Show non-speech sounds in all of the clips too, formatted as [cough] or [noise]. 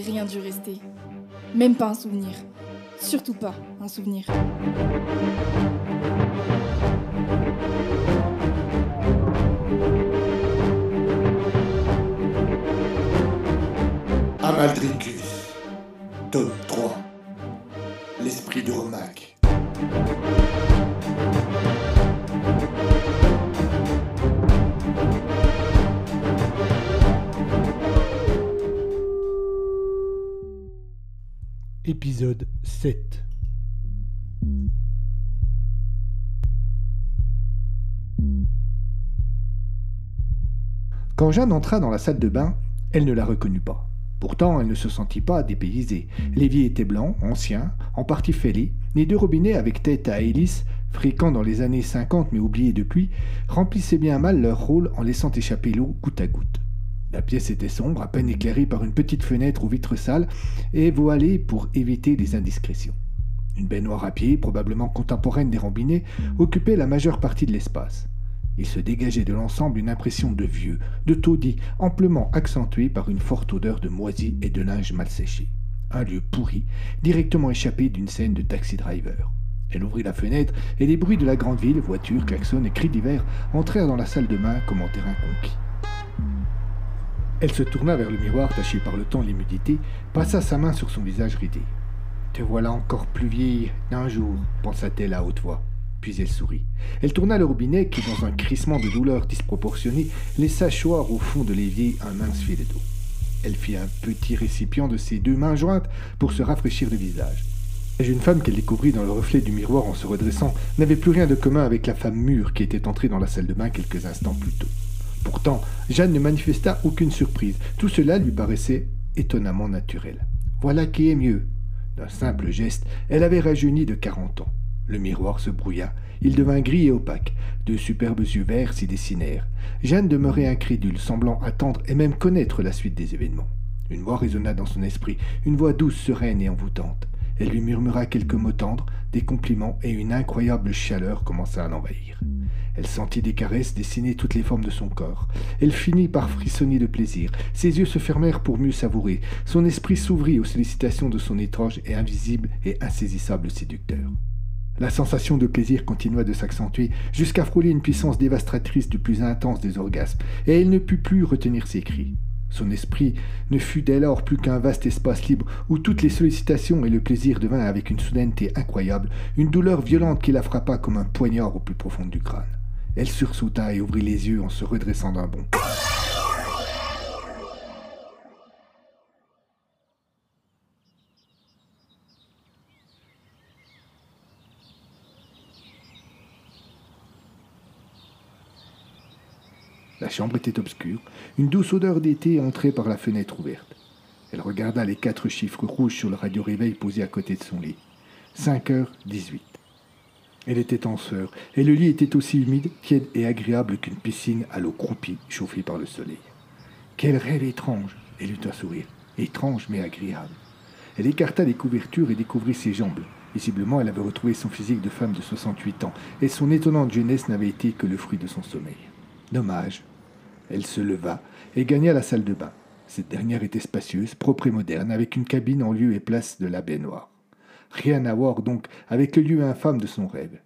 Rien dû rester. Même pas un souvenir. Surtout pas un souvenir. Épisode 7 Quand Jeanne entra dans la salle de bain, elle ne la reconnut pas. Pourtant, elle ne se sentit pas dépaysée. L'évier était blanc, ancien, en partie fêlé. Les deux robinets avec tête à hélice, fréquents dans les années 50 mais oubliés depuis, remplissaient bien mal leur rôle en laissant échapper l'eau goutte à goutte. La pièce était sombre, à peine éclairée par une petite fenêtre aux vitres sales et voilée pour éviter les indiscrétions. Une baignoire à pied, probablement contemporaine des robinets, occupait la majeure partie de l'espace. Il se dégageait de l'ensemble une impression de vieux, de taudis, amplement accentuée par une forte odeur de moisi et de linge mal séché. Un lieu pourri, directement échappé d'une scène de taxi driver. Elle ouvrit la fenêtre et les bruits de la grande ville, voitures, klaxons et cris d'hiver, entrèrent dans la salle de bain comme en terrain conquis. Elle se tourna vers le miroir taché par le temps et l'humidité, passa sa main sur son visage ridé. Te voilà encore plus vieille d'un jour, pensa-t-elle à haute voix. Puis elle sourit. Elle tourna le robinet qui, dans un crissement de douleur disproportionné, laissa choir au fond de l'évier un mince filet d'eau. Elle fit un petit récipient de ses deux mains jointes pour se rafraîchir le visage. La jeune femme qu'elle découvrit dans le reflet du miroir en se redressant n'avait plus rien de commun avec la femme mûre qui était entrée dans la salle de bain quelques instants plus tôt. Pourtant, Jeanne ne manifesta aucune surprise. Tout cela lui paraissait étonnamment naturel. Voilà qui est mieux. D'un simple geste, elle avait rajeuni de quarante ans. Le miroir se brouilla. Il devint gris et opaque. De superbes yeux verts s'y dessinèrent. Jeanne demeurait incrédule, semblant attendre et même connaître la suite des événements. Une voix résonna dans son esprit, une voix douce, sereine et envoûtante. Elle lui murmura quelques mots tendres, des compliments, et une incroyable chaleur commença à l'envahir. Elle sentit des caresses dessiner toutes les formes de son corps. Elle finit par frissonner de plaisir. Ses yeux se fermèrent pour mieux savourer. Son esprit s'ouvrit aux sollicitations de son étrange et invisible et insaisissable séducteur. La sensation de plaisir continua de s'accentuer jusqu'à frôler une puissance dévastatrice du plus intense des orgasmes, et elle ne put plus retenir ses cris. Son esprit ne fut dès lors plus qu'un vaste espace libre où toutes les sollicitations et le plaisir devinrent avec une soudaineté incroyable une douleur violente qui la frappa comme un poignard au plus profond du crâne. Elle sursauta et ouvrit les yeux en se redressant d'un bond. La chambre était obscure. Une douce odeur d'été entrait par la fenêtre ouverte. Elle regarda les quatre chiffres rouges sur le radio-réveil posé à côté de son lit. 5 heures 18. Elle était en sueur, et le lit était aussi humide, tiède et agréable qu'une piscine à l'eau croupie, chauffée par le soleil. Quel rêve étrange Elle eut un sourire. Étrange mais agréable. Elle écarta les couvertures et découvrit ses jambes. Visiblement, elle avait retrouvé son physique de femme de 68 ans, et son étonnante jeunesse n'avait été que le fruit de son sommeil. Dommage. Elle se leva et gagna la salle de bain. Cette dernière était spacieuse, propre et moderne, avec une cabine en lieu et place de la baignoire. Rien à voir donc avec le lieu infâme de son rêve.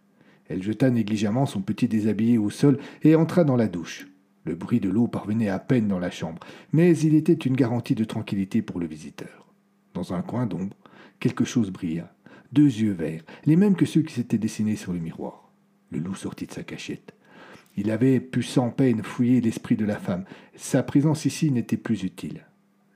Elle jeta négligemment son petit déshabillé au sol et entra dans la douche. Le bruit de l'eau parvenait à peine dans la chambre, mais il était une garantie de tranquillité pour le visiteur. Dans un coin d'ombre, quelque chose brilla. Deux yeux verts, les mêmes que ceux qui s'étaient dessinés sur le miroir. Le loup sortit de sa cachette. Il avait pu sans peine fouiller l'esprit de la femme. Sa présence ici n'était plus utile.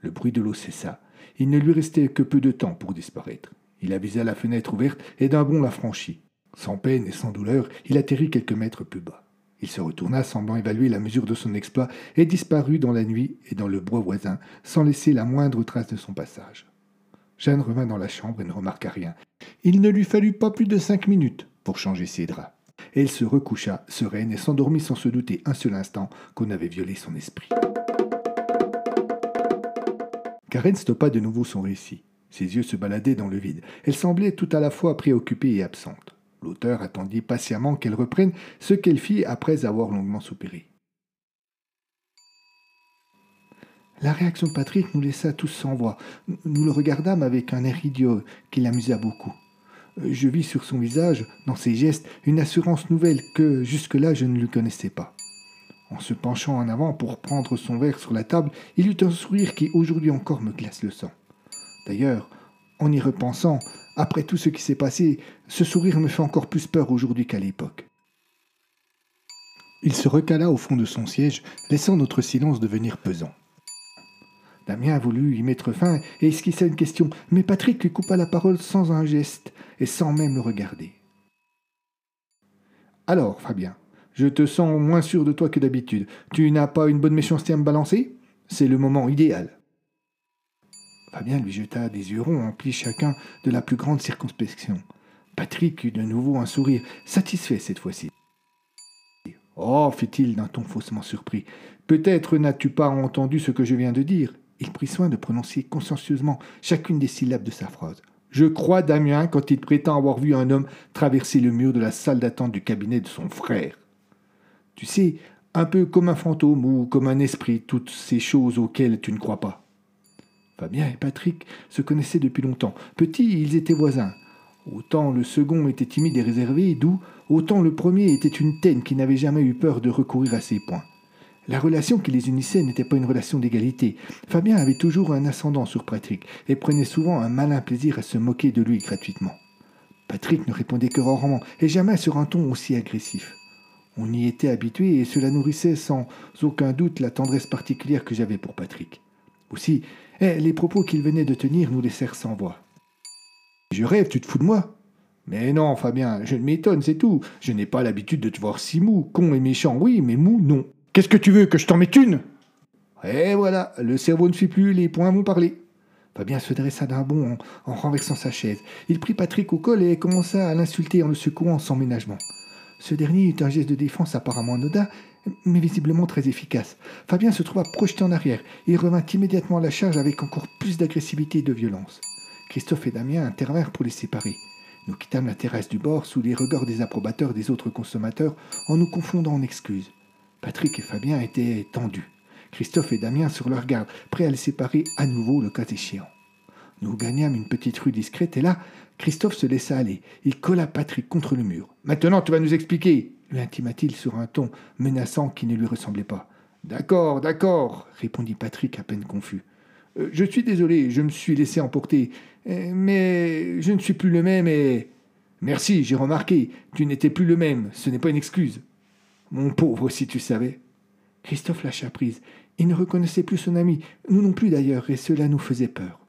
Le bruit de l'eau cessa. Il ne lui restait que peu de temps pour disparaître. Il avisa la fenêtre ouverte et d'un bond la franchit. Sans peine et sans douleur, il atterrit quelques mètres plus bas. Il se retourna, semblant évaluer la mesure de son exploit, et disparut dans la nuit et dans le bois voisin, sans laisser la moindre trace de son passage. Jeanne revint dans la chambre et ne remarqua rien. Il ne lui fallut pas plus de cinq minutes pour changer ses draps. Elle se recoucha, sereine, et s'endormit sans se douter un seul instant qu'on avait violé son esprit. Karen stoppa de nouveau son récit. Ses yeux se baladaient dans le vide. Elle semblait tout à la fois préoccupée et absente. L'auteur attendit patiemment qu'elle reprenne ce qu'elle fit après avoir longuement soupiré. La réaction de Patrick nous laissa tous sans voix. Nous le regardâmes avec un air idiot qui l'amusa beaucoup. Je vis sur son visage, dans ses gestes, une assurance nouvelle que jusque-là je ne lui connaissais pas. En se penchant en avant pour prendre son verre sur la table, il eut un sourire qui aujourd'hui encore me glace le sang. D'ailleurs, en y repensant, après tout ce qui s'est passé, ce sourire me fait encore plus peur aujourd'hui qu'à l'époque. Il se recala au fond de son siège, laissant notre silence devenir pesant. Damien a voulu y mettre fin et esquissa une question, mais Patrick lui coupa la parole sans un geste et sans même le regarder. Alors, Fabien, je te sens moins sûr de toi que d'habitude. Tu n'as pas une bonne méchanceté à me balancer? C'est le moment idéal. Fabien lui jeta des yeux ronds emplis chacun de la plus grande circonspection. Patrick eut de nouveau un sourire, satisfait cette fois-ci. Oh, fit-il d'un ton faussement surpris, peut-être n'as-tu pas entendu ce que je viens de dire? Il prit soin de prononcer consciencieusement chacune des syllabes de sa phrase. Je crois Damien quand il prétend avoir vu un homme traverser le mur de la salle d'attente du cabinet de son frère. Tu sais, un peu comme un fantôme ou comme un esprit, toutes ces choses auxquelles tu ne crois pas. Fabien et Patrick se connaissaient depuis longtemps. Petits, ils étaient voisins. Autant le second était timide et réservé, doux, autant le premier était une teigne qui n'avait jamais eu peur de recourir à ses poings. La relation qui les unissait n'était pas une relation d'égalité. Fabien avait toujours un ascendant sur Patrick et prenait souvent un malin plaisir à se moquer de lui gratuitement. Patrick ne répondait que rarement et jamais sur un ton aussi agressif. On y était habitué et cela nourrissait sans aucun doute la tendresse particulière que j'avais pour Patrick. Aussi, eh, les propos qu'il venait de tenir nous laissèrent sans voix. Je rêve, tu te fous de moi Mais non, Fabien, je ne m'étonne, c'est tout. Je n'ai pas l'habitude de te voir si mou. Con et méchant, oui, mais mou, non. Qu'est-ce que tu veux, que je t'en mette une? Et voilà, le cerveau ne suit plus, les poings vont parler. Fabien se dressa d'un bond en, en, renversant sa chaise. Il prit Patrick au col et commença à l'insulter en le secouant sans ménagement. Ce dernier eut un geste de défense apparemment anodin, mais visiblement très efficace. Fabien se trouva projeté en arrière. Il revint immédiatement à la charge avec encore plus d'agressivité et de violence. Christophe et Damien intervinrent pour les séparer. Nous quittâmes la terrasse du bord sous les regards des approbateurs des autres consommateurs en nous confondant en excuses. Patrick et Fabien étaient tendus. Christophe et Damien sur leur garde, prêts à les séparer à nouveau le cas échéant. Nous gagnâmes une petite rue discrète et là, Christophe se laissa aller. Il colla Patrick contre le mur. Maintenant, tu vas nous expliquer, lui intima-t-il sur un ton menaçant qui ne lui ressemblait pas. D'accord, d'accord, répondit Patrick à peine confus. Euh, je suis désolé, je me suis laissé emporter. Euh, mais je ne suis plus le même et. Merci, j'ai remarqué, tu n'étais plus le même, ce n'est pas une excuse. Mon pauvre, si tu savais. Christophe lâcha prise. Il ne reconnaissait plus son ami, nous non plus d'ailleurs, et cela nous faisait peur.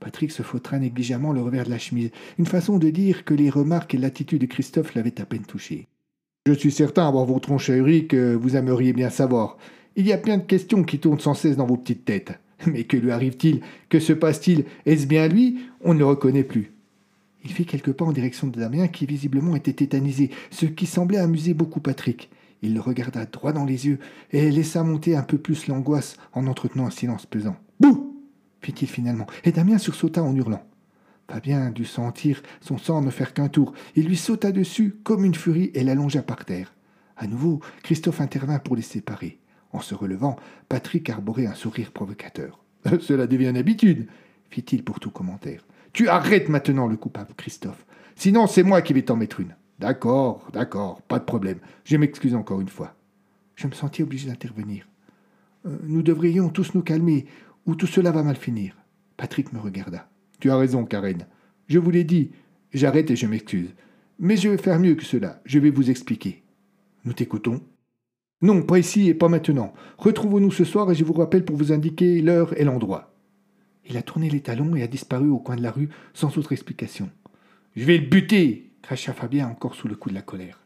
Patrick se fautra négligemment le revers de la chemise, une façon de dire que les remarques et l'attitude de Christophe l'avaient à peine touché. Je suis certain, avoir vos troncheries, que vous aimeriez bien savoir. Il y a plein de questions qui tournent sans cesse dans vos petites têtes. Mais que lui arrive-t-il? Que se passe-t-il? Est-ce bien lui? On ne le reconnaît plus. Il fit quelques pas en direction de Damien qui visiblement était tétanisé, ce qui semblait amuser beaucoup Patrick. Il le regarda droit dans les yeux et laissa monter un peu plus l'angoisse en entretenant un silence pesant. Bouh fit-il finalement, et Damien sursauta en hurlant. Fabien dut sentir son sang ne faire qu'un tour. Il lui sauta dessus comme une furie et l'allongea par terre. À nouveau, Christophe intervint pour les séparer. En se relevant, Patrick arborait un sourire provocateur. [laughs] Cela devient une habitude, fit-il pour tout commentaire. Tu arrêtes maintenant le coupable, Christophe. Sinon, c'est moi qui vais t'en mettre une. D'accord, d'accord, pas de problème. Je m'excuse encore une fois. Je me sentis obligé d'intervenir. Euh, nous devrions tous nous calmer ou tout cela va mal finir. Patrick me regarda. Tu as raison, Karen. Je vous l'ai dit. J'arrête et je m'excuse. Mais je vais faire mieux que cela. Je vais vous expliquer. Nous t'écoutons. Non, pas ici et pas maintenant. Retrouvons-nous ce soir et je vous rappelle pour vous indiquer l'heure et l'endroit. Il a tourné les talons et a disparu au coin de la rue sans autre explication. Je vais le buter cracha Fabien encore sous le coup de la colère.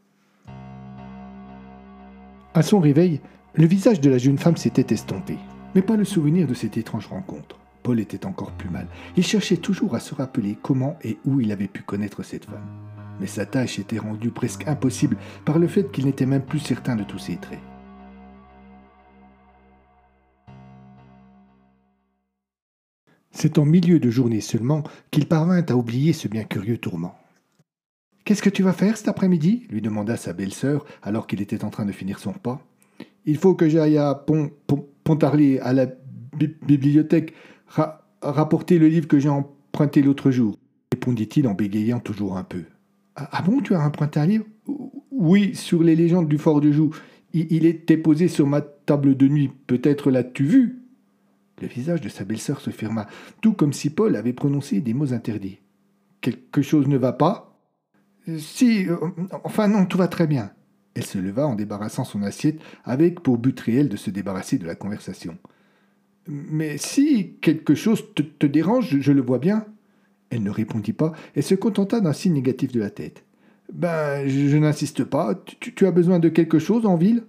À son réveil, le visage de la jeune femme s'était estompé, mais pas le souvenir de cette étrange rencontre. Paul était encore plus mal. Il cherchait toujours à se rappeler comment et où il avait pu connaître cette femme. Mais sa tâche était rendue presque impossible par le fait qu'il n'était même plus certain de tous ses traits. C'est en milieu de journée seulement qu'il parvint à oublier ce bien curieux tourment. Qu'est-ce que tu vas faire cet après-midi? lui demanda sa belle-sœur alors qu'il était en train de finir son repas. Il faut que j'aille à Pont, Pontarlier, à la bibliothèque, rapporter le livre que j'ai emprunté l'autre jour, répondit-il en bégayant toujours un peu. Ah, ah bon, tu as emprunté un livre? Oui, sur les légendes du fort de Joux. Il, était posé sur ma table de nuit. Peut-être l'as-tu vu? Le visage de sa belle-sœur se ferma, tout comme si Paul avait prononcé des mots interdits. Quelque chose ne va pas? Si, euh, enfin non, tout va très bien. Elle se leva en débarrassant son assiette, avec pour but réel de se débarrasser de la conversation. Mais si quelque chose te, dérange, je, le vois bien. Elle ne répondit pas et se contenta d'un signe négatif de la tête. Ben, je, n'insiste pas. Tu, as besoin de quelque chose en ville?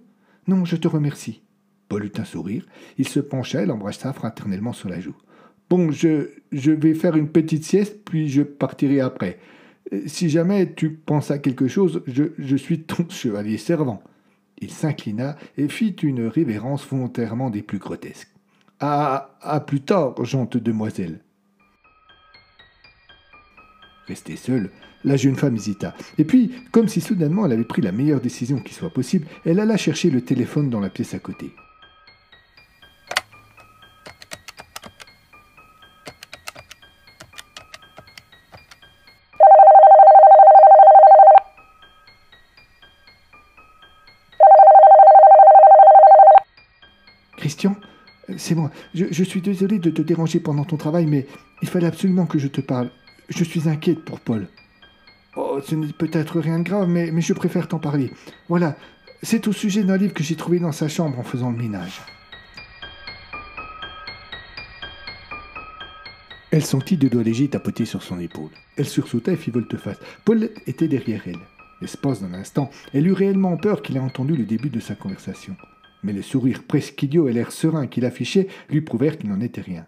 Non, je te remercie. Paul eut un sourire. Il se pencha et l'embrassa fraternellement sur la joue. Bon, je, je vais faire une petite sieste, puis je partirai après. Si jamais tu penses à quelque chose, je, suis ton [laughs] chevalier servant. Il s'inclina et fit une révérence volontairement des plus grotesques. À, plus tard, gente demoiselle. Restée seule, la jeune femme hésita. Et puis, comme si soudainement elle avait pris la meilleure décision qui soit possible, elle alla chercher le téléphone dans la pièce à côté. C'est moi. Je, suis désolé de te déranger pendant ton travail, mais il fallait absolument que je te parle. Je suis inquiète pour Paul. Oh, ce n'est peut-être rien de grave, mais, je préfère t'en parler. Voilà, c'est au sujet d'un livre que j'ai trouvé dans sa chambre en faisant le ménage. Elle sentit deux doigts légers tapoter sur son épaule. Elle sursauta et fit volte-face. Paul était derrière elle. L'espace d'un instant, elle eut réellement peur qu'il ait entendu le début de sa conversation mais le sourire presque idiot et l'air serein qu'il affichait lui prouvèrent qu'il n'en était rien.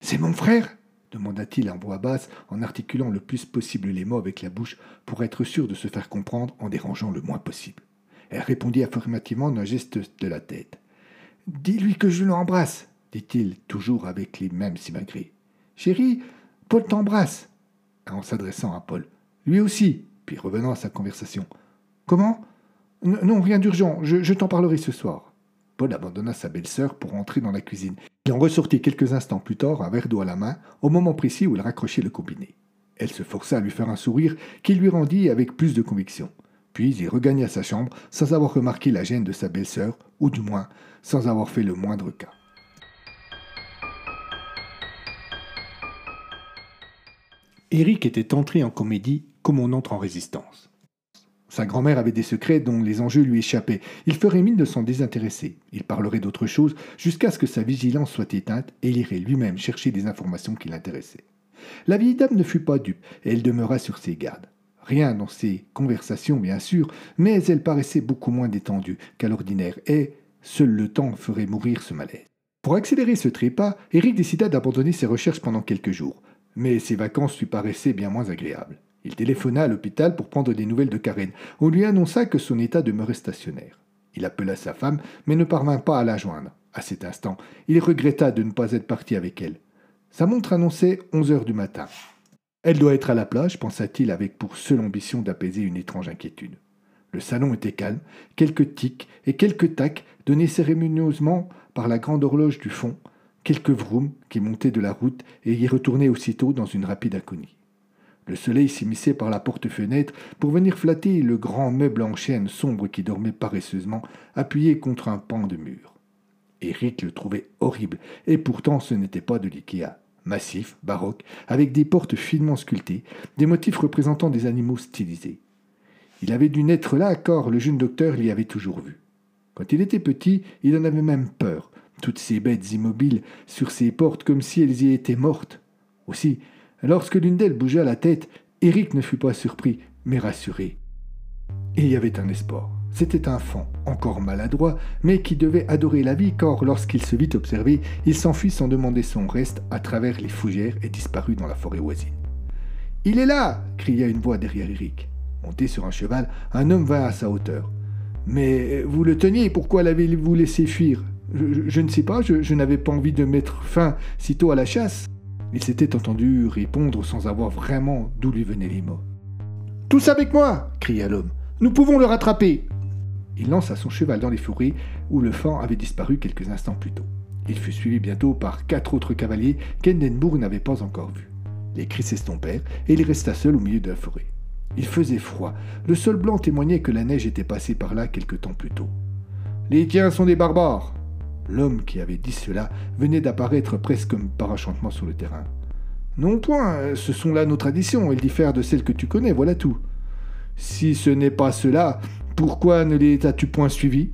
C'est mon frère demanda-t-il en voix basse, en articulant le plus possible les mots avec la bouche pour être sûr de se faire comprendre en dérangeant le moins possible. Elle répondit affirmativement d'un geste de la tête. Dis-lui que je l'embrasse, dit-il, toujours avec les mêmes simagrées. Chérie, Paul t'embrasse, en s'adressant à Paul. Lui aussi, puis revenant à sa conversation. Comment? Non, rien d'urgent, je t'en parlerai ce soir. Abandonna sa belle-sœur pour entrer dans la cuisine. Il en ressortit quelques instants plus tard, un verre d'eau à la main, au moment précis où il raccrochait le combiné. Elle se força à lui faire un sourire qui lui rendit avec plus de conviction. Puis il regagna sa chambre sans avoir remarqué la gêne de sa belle-sœur, ou du moins sans avoir fait le moindre cas. Eric était entré en comédie comme on entre en résistance. Sa grand-mère avait des secrets dont les enjeux lui échappaient. Il ferait mine de s'en désintéresser. Il parlerait d'autre chose jusqu'à ce que sa vigilance soit éteinte et il irait lui-même chercher des informations qui l'intéressaient. La vieille dame ne fut pas dupe et elle demeura sur ses gardes. Rien dans ses conversations, bien sûr, mais elle paraissait beaucoup moins détendue qu'à l'ordinaire et seul le temps ferait mourir ce malaise. Pour accélérer ce trépas, Eric décida d'abandonner ses recherches pendant quelques jours, mais ses vacances lui paraissaient bien moins agréables. Il téléphona à l'hôpital pour prendre des nouvelles de Karen. On lui annonça que son état demeurait stationnaire. Il appela sa femme, mais ne parvint pas à la joindre. À cet instant, il regretta de ne pas être parti avec elle. Sa montre annonçait onze heures du matin. Elle doit être à la plage, pensa-t-il avec pour seule ambition d'apaiser une étrange inquiétude. Le salon était calme, quelques tics et quelques tacs donnés cérémonieusement par la grande horloge du fond, quelques vrooms qui montaient de la route et y retournaient aussitôt dans une rapide aconie. Le soleil s'immisçait par la porte-fenêtre pour venir flatter le grand meuble en chêne sombre qui dormait paresseusement, appuyé contre un pan de mur. Eric le trouvait horrible, et pourtant ce n'était pas de l'IKEA. Massif, baroque, avec des portes finement sculptées, des motifs représentant des animaux stylisés. Il avait dû naître là, car le jeune docteur l'y avait toujours vu. Quand il était petit, il en avait même peur, toutes ces bêtes immobiles sur ces portes comme si elles y étaient mortes. Aussi, Lorsque l'une d'elles bougea la tête, Eric ne fut pas surpris, mais rassuré. Il y avait un espoir. C'était un fan, encore maladroit, mais qui devait adorer la vie, car lorsqu'il se vit observer, il s'enfuit sans demander son reste à travers les fougères et disparut dans la forêt voisine. Il est là cria une voix derrière Eric. Monté sur un cheval, un homme vint à sa hauteur. Mais vous le teniez, pourquoi l'avez-vous laissé fuir? Je, ne sais pas, je, n'avais pas envie de mettre fin sitôt à la chasse. Il s'était entendu répondre sans avoir vraiment d'où lui venaient les mots. Tous avec moi cria l'homme. Nous pouvons le rattraper. Il lança son cheval dans les forêts où le fan avait disparu quelques instants plus tôt. Il fut suivi bientôt par quatre autres cavaliers qu'Endenbourg n'avait pas encore vus. Les cris s'estompèrent et il resta seul au milieu de la forêt. Il faisait froid. Le sol blanc témoignait que la neige était passée par là quelque temps plus tôt. Les tiens sont des barbares. L'homme qui avait dit cela venait d'apparaître presque par enchantement sur le terrain. Non point, ce sont là nos traditions, elles diffèrent de celles que tu connais, voilà tout. Si ce n'est pas cela, pourquoi ne les as-tu point suivis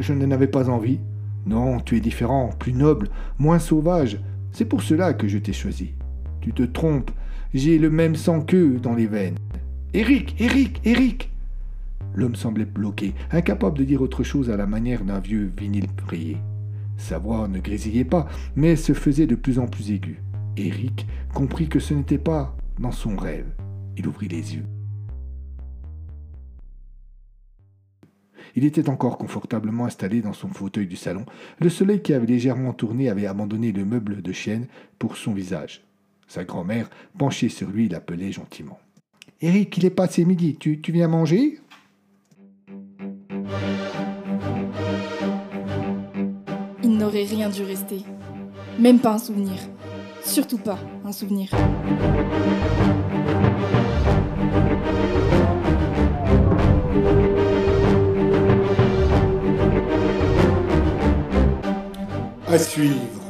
Je n'en avais pas envie. Non, tu es différent, plus noble, moins sauvage. C'est pour cela que je t'ai choisi. Tu te trompes, j'ai le même sang qu'eux dans les veines. Eric, Eric, Eric L'homme semblait bloqué, incapable de dire autre chose à la manière d'un vieux vinyle prié. Sa voix ne grésillait pas, mais se faisait de plus en plus aiguë. Eric comprit que ce n'était pas dans son rêve. Il ouvrit les yeux. Il était encore confortablement installé dans son fauteuil du salon. Le soleil qui avait légèrement tourné avait abandonné le meuble de chêne pour son visage. Sa grand-mère, penchée sur lui, l'appelait gentiment. Eric, il est passé midi. Tu, tu viens manger? N'aurait rien dû rester. Même pas un souvenir. Surtout pas un souvenir. À suivre.